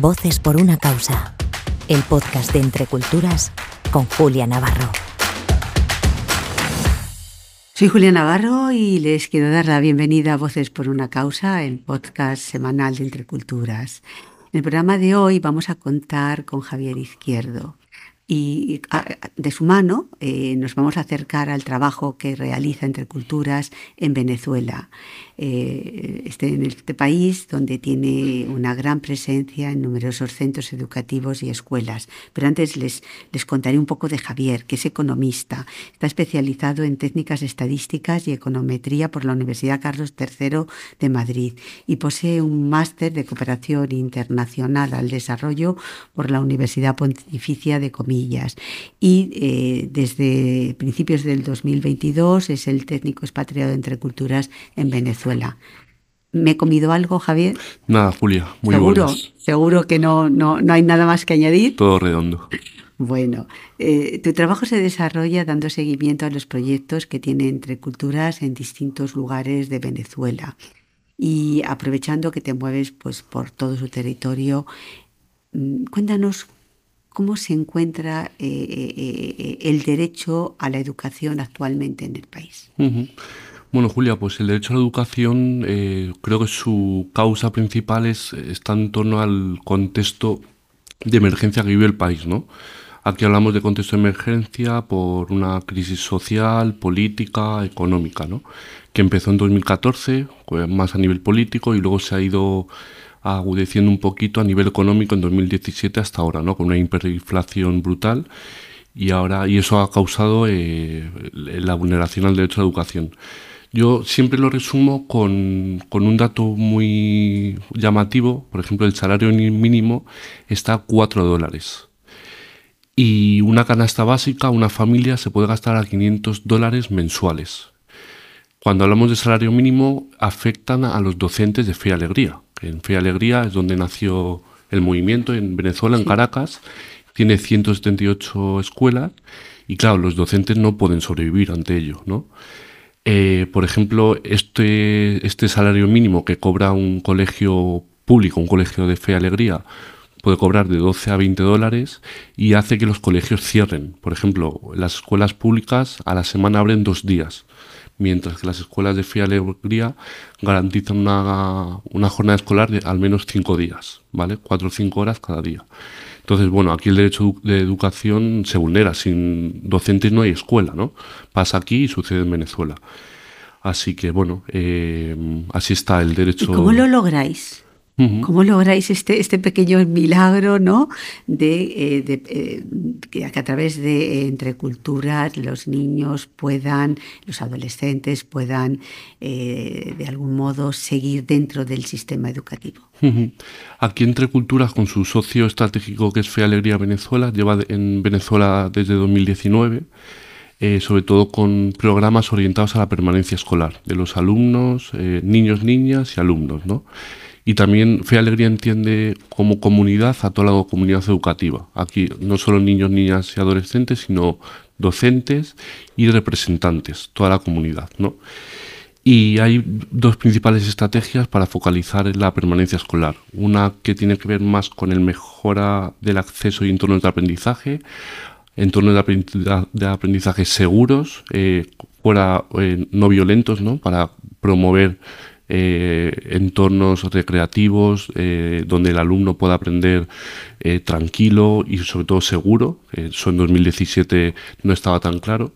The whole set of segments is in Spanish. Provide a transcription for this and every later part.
Voces por una causa. El podcast de Entre Culturas con Julia Navarro. Soy Julia Navarro y les quiero dar la bienvenida a Voces por una causa, el podcast semanal de Entre Culturas. En el programa de hoy vamos a contar con Javier Izquierdo y de su mano eh, nos vamos a acercar al trabajo que realiza Entre Culturas en Venezuela. Eh, este, en este país donde tiene una gran presencia en numerosos centros educativos y escuelas. Pero antes les, les contaré un poco de Javier, que es economista. Está especializado en técnicas estadísticas y econometría por la Universidad Carlos III de Madrid y posee un máster de cooperación internacional al desarrollo por la Universidad Pontificia de Comillas. Y eh, desde principios del 2022 es el técnico expatriado entre culturas en Venezuela. ¿Me he comido algo, Javier? Nada, Julia, muy ¿Seguro? Seguro que no, no, no hay nada más que añadir. Todo redondo. Bueno, eh, tu trabajo se desarrolla dando seguimiento a los proyectos que tiene entre culturas en distintos lugares de Venezuela y aprovechando que te mueves pues, por todo su territorio, mm, cuéntanos cómo se encuentra eh, eh, el derecho a la educación actualmente en el país. Bueno, Julia, pues el derecho a la educación eh, creo que su causa principal es, está en torno al contexto de emergencia que vive el país, ¿no? Aquí hablamos de contexto de emergencia por una crisis social, política, económica, ¿no? Que empezó en 2014, pues, más a nivel político, y luego se ha ido agudeciendo un poquito a nivel económico en 2017 hasta ahora, ¿no? Con una hiperinflación brutal y ahora y eso ha causado eh, la vulneración al derecho a la educación. Yo siempre lo resumo con, un dato muy llamativo. Por ejemplo, el salario mínimo está a 4 dólares. Y una canasta básica, una familia, se puede gastar a 500 dólares mensuales. Cuando hablamos de salario mínimo, afectan a los docentes de Fe y Alegría. En Fe y Alegría es donde nació el movimiento en Venezuela, en Caracas. Tiene 178 escuelas y claro, los docentes no pueden sobrevivir ante ello, ¿no? Eh, por ejemplo, este, este salario mínimo que cobra un colegio público, un colegio de fe y alegría, puede cobrar de 12 a 20 dólares y hace que los colegios cierren. Por ejemplo, las escuelas públicas a la semana abren dos días, mientras que las escuelas de fe y alegría garantizan una, una jornada escolar de al menos cinco días, ¿vale? Cuatro o cinco horas cada día. Entonces, bueno, aquí el derecho de educación se vulnera. Sin docentes no hay escuela, ¿no? Pasa aquí y sucede en Venezuela. Así que, bueno, eh, así está el derecho. ¿Y cómo lo lográis? ¿Cómo lográis este, este pequeño milagro, ¿no? De, eh, eh, que a través de entre culturas los niños puedan, los adolescentes puedan de algún modo seguir dentro del sistema educativo? Aquí entre culturas, con su socio estratégico que es Fe Alegría Venezuela, lleva en Venezuela desde 2019. Eh, sobre todo con programas orientados a la permanencia escolar de los alumnos, eh, niños, niñas y alumnos. ¿no? Y también Fe Alegría entiende como comunidad a toda la comunidad educativa. Aquí no solo niños, niñas y adolescentes, sino docentes y representantes, toda la comunidad. ¿no? Y hay dos principales estrategias para focalizar la permanencia escolar. Una que tiene que ver más con el mejora del acceso y entornos de aprendizaje, entornos de aprendizaje seguros, eh, fuera eh, no violentos, ¿no? para promover eh, entornos recreativos eh, donde el alumno pueda aprender eh, tranquilo y sobre todo seguro. Eso en 2017 no estaba tan claro.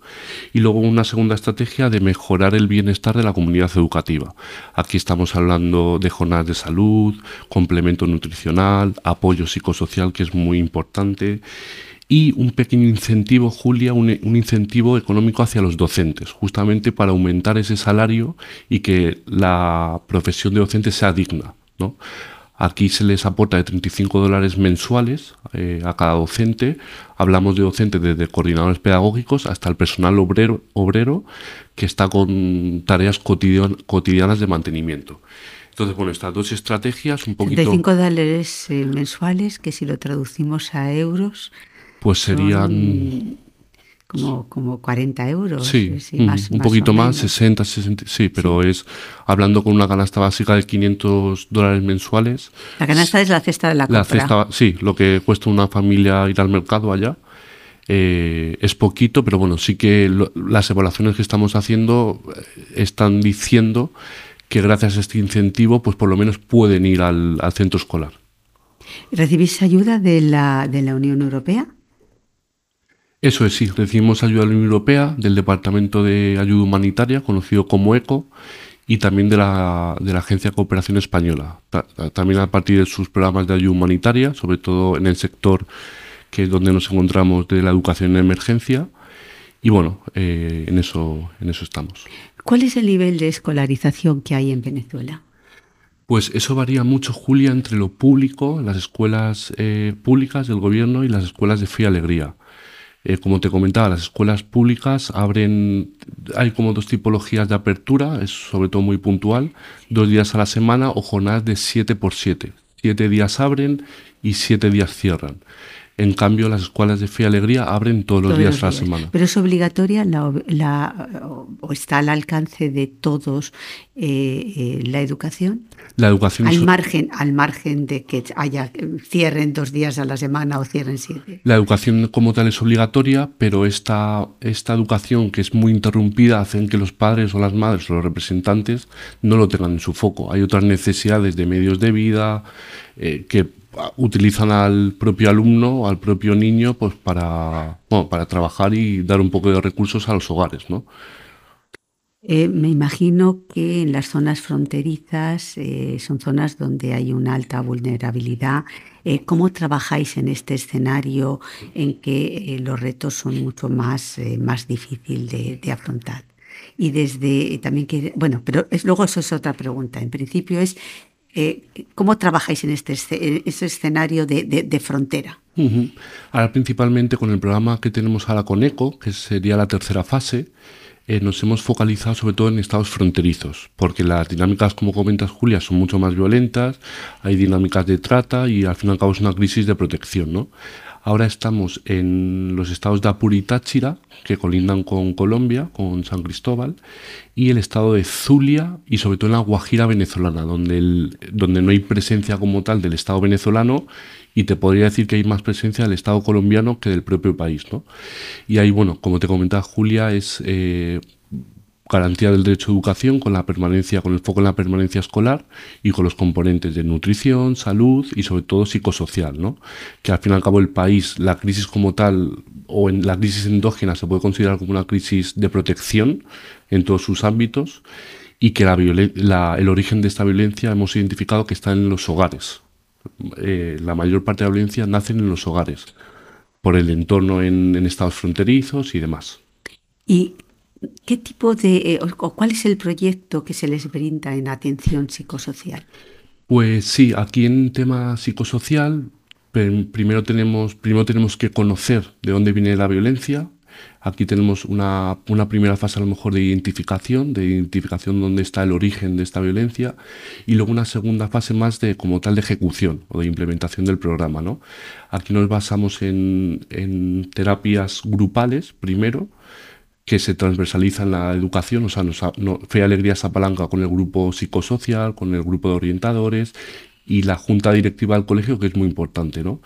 Y luego una segunda estrategia de mejorar el bienestar de la comunidad educativa. Aquí estamos hablando de jornadas de salud, complemento nutricional, apoyo psicosocial que es muy importante y un pequeño incentivo, Julia, un, incentivo económico hacia los docentes, justamente para aumentar ese salario y que la profesión de docente sea digna. ¿no? Aquí se les aporta de 35 dólares mensuales eh, a cada docente. Hablamos de docentes desde coordinadores pedagógicos hasta el personal obrero, obrero que está con tareas cotidianas de mantenimiento. Entonces, bueno, estas dos estrategias un poquito... 35 dólares eh, mensuales, que si lo traducimos a euros, pues serían... como, como 40 euros. Sí, un poquito más, 60, 60, sí, pero es hablando con una canasta básica de 500 dólares mensuales. La canasta es la cesta de la compra. La cesta, sí, lo que cuesta una familia ir al mercado allá. Eh, es poquito, pero bueno, sí que las evaluaciones que estamos haciendo eh, están diciendo que gracias a este incentivo, pues por lo menos pueden ir al, al centro escolar. ¿Recibís ayuda de la, de la Unión Europea? Eso es, sí, recibimos ayuda de la Unión Europea, del Departamento de Ayuda Humanitaria, conocido como ECO, y también de la, de la Agencia de Cooperación Española. También a partir de sus programas de ayuda humanitaria, sobre todo en el sector que es donde nos encontramos de la educación en emergencia. Y bueno, eh, en, eso, en eso estamos. ¿Cuál es el nivel de escolarización que hay en Venezuela? Pues eso varía mucho, Julia, entre lo público, las escuelas eh, públicas del gobierno y las escuelas de fe y alegría. Eh, como te comentaba, las escuelas públicas abren, hay como dos tipologías de apertura, es sobre todo muy puntual, dos días a la semana o jornadas de 7 por 7. Siete días abren y siete días cierran. En cambio, las escuelas de fe y alegría abren todos los días de la semana. Pero es obligatoria la, o está al alcance de todos eh, eh, la educación. La educación al margen, al margen de que haya cierren dos días a la semana o cierren siete. La educación como tal es obligatoria, pero esta, esta educación que es muy interrumpida hace que los padres o las madres o los representantes no lo tengan en su foco. Hay otras necesidades de medios de vida eh, que utilizan al propio alumno, al propio niño, pues para, para trabajar y dar un poco de recursos a los hogares, ¿no? Eh, me imagino que en las zonas fronterizas eh, son zonas donde hay una alta vulnerabilidad. Eh, ¿Cómo trabajáis en este escenario en que los retos son mucho más, más difíciles de, afrontar? Y desde también bueno, pero es, luego eso es otra pregunta. En principio es eh, ¿Cómo trabajáis en este, este escenario de, frontera? Ahora principalmente con el programa que tenemos ahora con ECO, que sería la tercera fase, eh, nos hemos focalizado sobre todo en estados fronterizos, porque las dinámicas, como comentas Julia, son mucho más violentas, hay dinámicas de trata y al fin y al cabo es una crisis de protección. ¿no? Ahora estamos en los estados de Apure y Táchira, que colindan con Colombia, con San Cristóbal, y el estado de Zulia y sobre todo en la Guajira venezolana, donde, donde no hay presencia como tal del estado venezolano y te podría decir que hay más presencia del estado colombiano que del propio país. ¿no? Y ahí, bueno, como te comentaba Julia, es... Eh, garantía del derecho a educación con la permanencia, con el foco en la permanencia escolar y con los componentes de nutrición, salud y sobre todo psicosocial, ¿no? Que al fin y al cabo el país, la crisis como tal o en la crisis endógena se puede considerar como una crisis de protección en todos sus ámbitos y que el origen de esta violencia hemos identificado que está en los hogares. Eh, la mayor parte de la violencia nace en los hogares por el entorno en, en estados fronterizos y demás. Y ¿Qué tipo de, eh, o cuál es el proyecto que se les brinda en atención psicosocial? Pues sí, aquí en tema psicosocial, primero tenemos, primero tenemos que conocer de dónde viene la violencia. Aquí tenemos una, una, primera fase a lo mejor de identificación, de identificación de dónde está el origen de esta violencia, y luego una segunda fase más de como tal de ejecución o de implementación del programa. ¿no? Aquí nos basamos en, en terapias grupales primero, que se transversaliza en la educación, o sea, nos, no, Fe y Alegría se apalanca con el grupo psicosocial, con el grupo de orientadores y la junta directiva del colegio, que es muy importante, ¿no?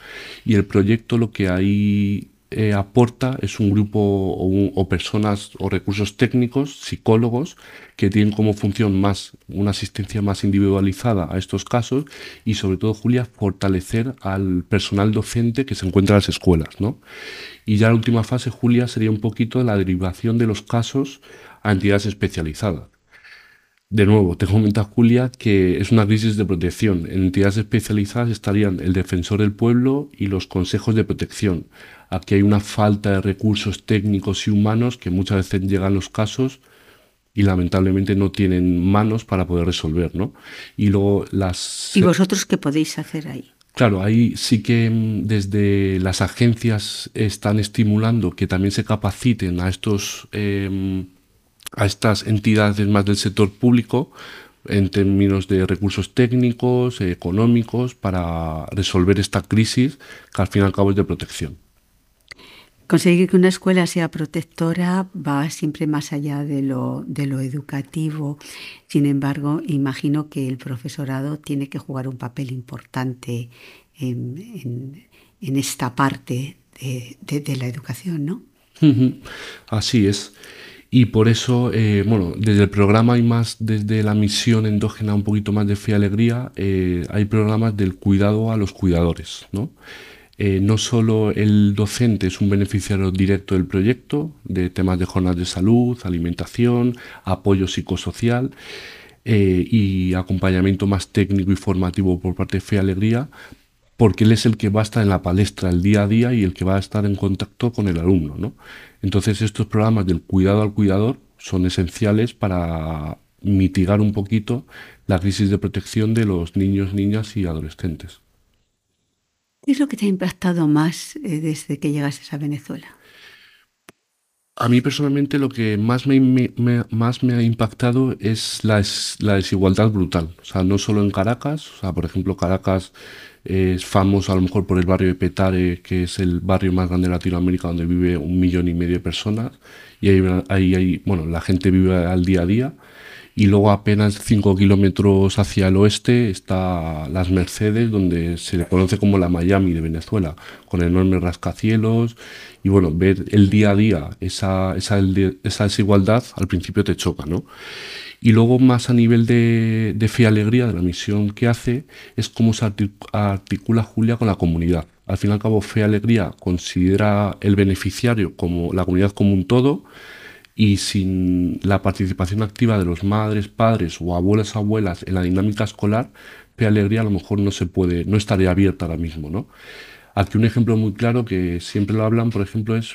Y el proyecto lo que hay eh, aporta es un grupo o, personas o recursos técnicos, psicólogos, que tienen como función más una asistencia más individualizada a estos casos y sobre todo, Julia, fortalecer al personal docente que se encuentra en las escuelas. ¿no? Y ya la última fase, Julia, sería un poquito la derivación de los casos a entidades especializadas. De nuevo, te comenta Julia que es una crisis de protección. En entidades especializadas estarían el defensor del pueblo y los consejos de protección. Aquí hay una falta de recursos técnicos y humanos que muchas veces llegan los casos y lamentablemente no tienen manos para poder resolver, ¿no? Y luego las... ¿Y vosotros qué podéis hacer ahí? Claro, ahí sí que mm, desde las agencias están estimulando que también se capaciten a estos em, a estas entidades más del sector público en términos de recursos técnicos, económicos, para resolver esta crisis que al fin y al cabo es de protección. Conseguir que una escuela sea protectora va siempre más allá de lo, educativo. Sin embargo, imagino que el profesorado tiene que jugar un papel importante en, esta parte de, la educación, ¿no? Así es. Y por eso, eh, bueno, desde el programa hay más, desde la misión endógena un poquito más de fe y alegría, eh, hay programas del cuidado a los cuidadores, ¿no? Eh, no solo el docente es un beneficiario directo del proyecto, de temas de jornadas de salud, alimentación, apoyo psicosocial eh, y acompañamiento más técnico y formativo por parte de Fe Alegría, porque él es el que va a estar en la palestra el día a día y el que va a estar en contacto con el alumno. ¿no? Entonces estos programas del cuidado al cuidador son esenciales para mitigar un poquito la crisis de protección de los niños, niñas y adolescentes. ¿Qué es lo que te ha impactado más eh, desde que llegaste a Venezuela? A mí personalmente lo que más me, más me ha impactado es la, la, desigualdad brutal. O sea, no solo en Caracas, o sea, por ejemplo, Caracas es famoso a lo mejor por el barrio de Petare, que es el barrio más grande de Latinoamérica donde vive un millón y medio de personas. Y ahí, ahí, ahí bueno, la gente vive al día a día y luego apenas 5 kilómetros hacia el oeste está Las Mercedes, donde se le conoce como la Miami de Venezuela, con enormes rascacielos y bueno, ver el día a día esa, esa, esa desigualdad al principio te choca, ¿no? Y luego más a nivel de, de fe y alegría, de la misión que hace, es cómo se articula Julia con la comunidad. Al fin y al cabo, fe y alegría considera el beneficiario como la comunidad como un todo, y sin la participación activa de los madres, padres o abuelas, abuelas en la dinámica escolar, P Alegría a lo mejor no se puede, no estaría abierta ahora mismo, ¿no? Aquí un ejemplo muy claro que siempre lo hablan, por ejemplo, es,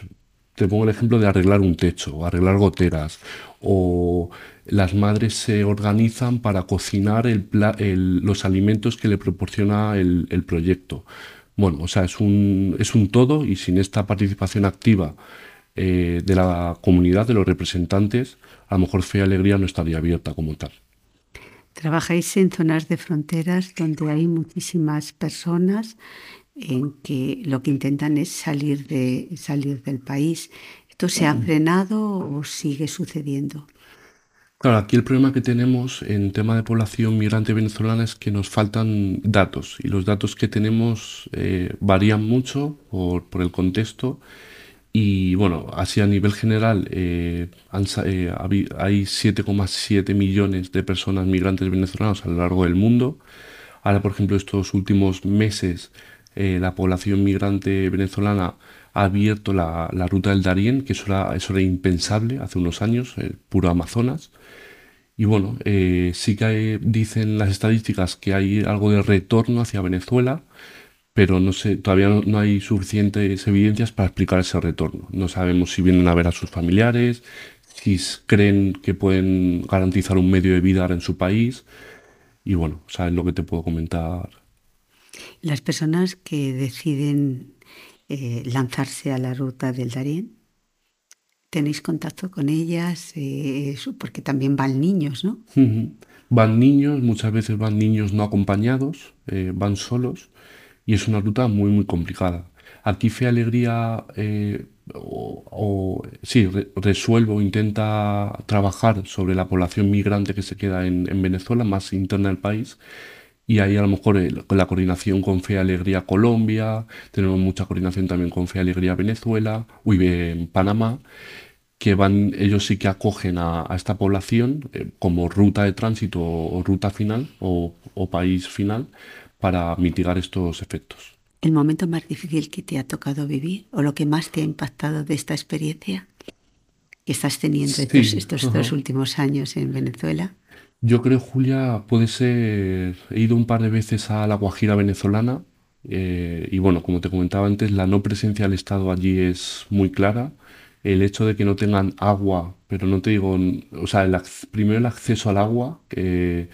te pongo el ejemplo de arreglar un techo, o arreglar goteras, o las madres se organizan para cocinar el, los alimentos que le proporciona el, el proyecto. Bueno, o sea, es un, es un todo y sin esta participación activa eh, de la comunidad, de los representantes, a lo mejor Fe y Alegría no estaría abierta como tal. Trabajáis en zonas de fronteras donde hay muchísimas personas en que lo que intentan es salir, de, salir del país. ¿Esto se ha frenado o sigue sucediendo? Claro, aquí el problema que tenemos en tema de población migrante venezolana es que nos faltan datos y los datos que tenemos eh, varían mucho por, por el contexto y bueno, así a nivel general, eh, eh, hay 7,7 millones de personas migrantes venezolanos a lo largo del mundo. Ahora, por ejemplo, estos últimos meses, eh, la población migrante venezolana ha abierto la, ruta del Darién, que eso era, eso era impensable hace unos años, el puro Amazonas. Y bueno, sí que dicen las estadísticas que hay algo de retorno hacia Venezuela, pero no sé, todavía no, hay suficientes evidencias para explicar ese retorno. No sabemos si vienen a ver a sus familiares, si creen que pueden garantizar un medio de vida en su país. Y bueno, sabes lo que te puedo comentar. Las personas que deciden eh, lanzarse a la ruta del Darién, ¿tenéis contacto con ellas? Eh, porque también van niños, ¿no? Van niños, muchas veces van niños no acompañados, eh, van solos y es una ruta muy, muy complicada. Aquí Fe Alegría, eh, o, sí, resuelve intenta trabajar sobre la población migrante que se queda en, Venezuela, más interna del país, y ahí a lo mejor eh, con la coordinación con Fe Alegría Colombia, tenemos mucha coordinación también con Fe Alegría Venezuela, uy, en Panamá, que van, ellos sí que acogen a, esta población eh, como ruta de tránsito o, ruta final o, o país final para mitigar estos efectos. ¿El momento más difícil que te ha tocado vivir o lo que más te ha impactado de esta experiencia que estás teniendo estos, dos últimos años en Venezuela? Yo creo, Julia, puede ser. He ido un par de veces a la Guajira venezolana eh, y, bueno, como te comentaba antes, la no presencia del Estado allí es muy clara. El hecho de que no tengan agua, pero no te digo. O sea, el, primero el acceso al agua. que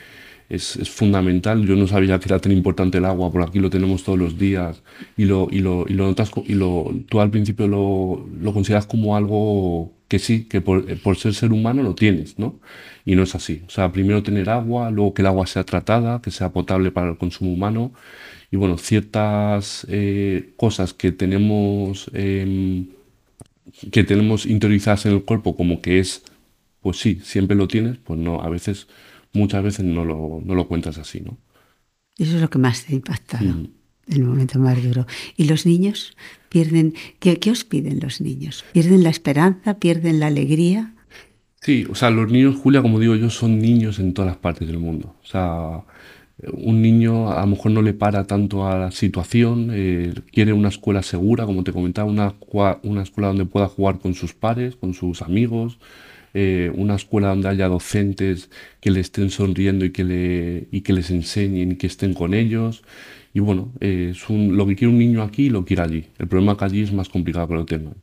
es, es, fundamental. Yo no sabía que era tan importante el agua, por aquí lo tenemos todos los días y lo, y lo, y lo notas, y lo, tú al principio lo, lo consideras como algo que sí, que por, por, ser ser humano lo tienes, ¿no? Y no es así. O sea, primero tener agua, luego que el agua sea tratada, que sea potable para el consumo humano. Y bueno, ciertas eh, cosas que tenemos, eh, que tenemos interiorizadas en el cuerpo como que es, pues sí, siempre lo tienes, pues no, a veces, muchas veces no lo, no lo cuentas así, ¿no? Eso es lo que más te ha impactado, mm. el momento más duro. ¿Y los niños pierden, qué, qué os piden los niños? ¿Pierden la esperanza? ¿Pierden la alegría? Sí, o sea, los niños, Julia, como digo yo, son niños en todas las partes del mundo. O sea, un niño a lo mejor no le para tanto a la situación, eh, quiere una escuela segura, como te comentaba, una, una, escuela donde pueda jugar con sus pares, con sus amigos, eh, una escuela donde haya docentes que le estén sonriendo y que, le, y que les enseñen y que estén con ellos. Y bueno, eh, es un, lo que quiere un niño aquí lo quiere allí. El problema que allí es más complicado que lo tengan.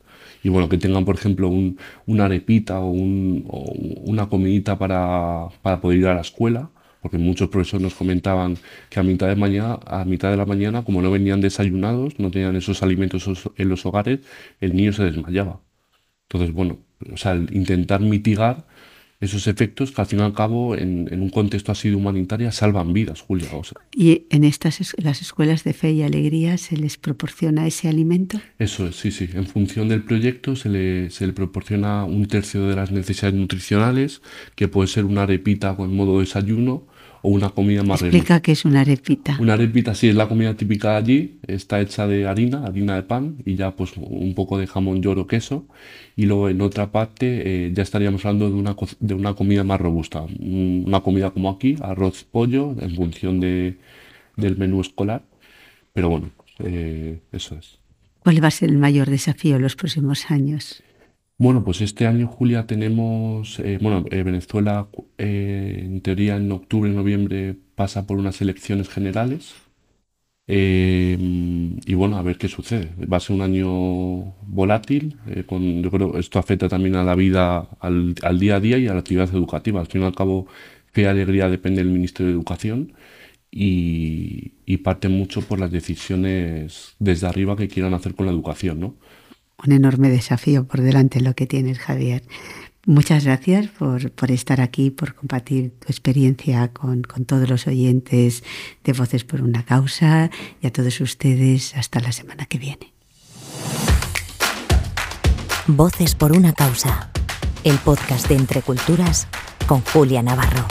Y bueno, que tengan, por ejemplo, un, una arepita o, un, o una comidita para, para poder ir a la escuela porque muchos profesores nos comentaban que a mitad de mañana, a mitad de la mañana, como no venían desayunados, no tenían esos alimentos en los hogares, el niño se desmayaba. Entonces, bueno, o sea, intentar mitigar esos efectos que al fin y al cabo en, un contexto así de humanitaria salvan vidas, Julia. ¿Y en estas las escuelas de fe y alegría se les proporciona ese alimento? Eso es, sí, sí. En función del proyecto se le, se le proporciona un tercio de las necesidades nutricionales, que puede ser una arepita con modo desayuno, o una comida más Explica qué es una arepita. Una arepita sí es la comida típica de allí, está hecha de harina, harina de pan y ya pues un poco de jamón york o queso y luego en otra parte eh, ya estaríamos hablando de una, de una comida más robusta, una comida como aquí, arroz, pollo, en función de, del menú escolar, pero bueno, eh, eso es. ¿Cuál va a ser el mayor desafío en los próximos años? Bueno, pues este año, Julia, tenemos, eh, bueno, eh, Venezuela eh, en teoría en octubre, noviembre pasa por unas elecciones generales y bueno, a ver qué sucede. Va a ser un año volátil, con, yo creo que esto afecta también a la vida, al, día a día y a la actividad educativa. Al fin y al cabo, qué alegría depende del Ministerio de Educación y, y parte mucho por las decisiones desde arriba que quieran hacer con la educación, ¿no? Un enorme desafío por delante lo que tienes, Javier. Muchas gracias por, estar aquí, por compartir tu experiencia con, con, todos los oyentes de Voces por una Causa y a todos ustedes hasta la semana que viene. Voces por una Causa, el podcast de Entre Culturas con Julia Navarro.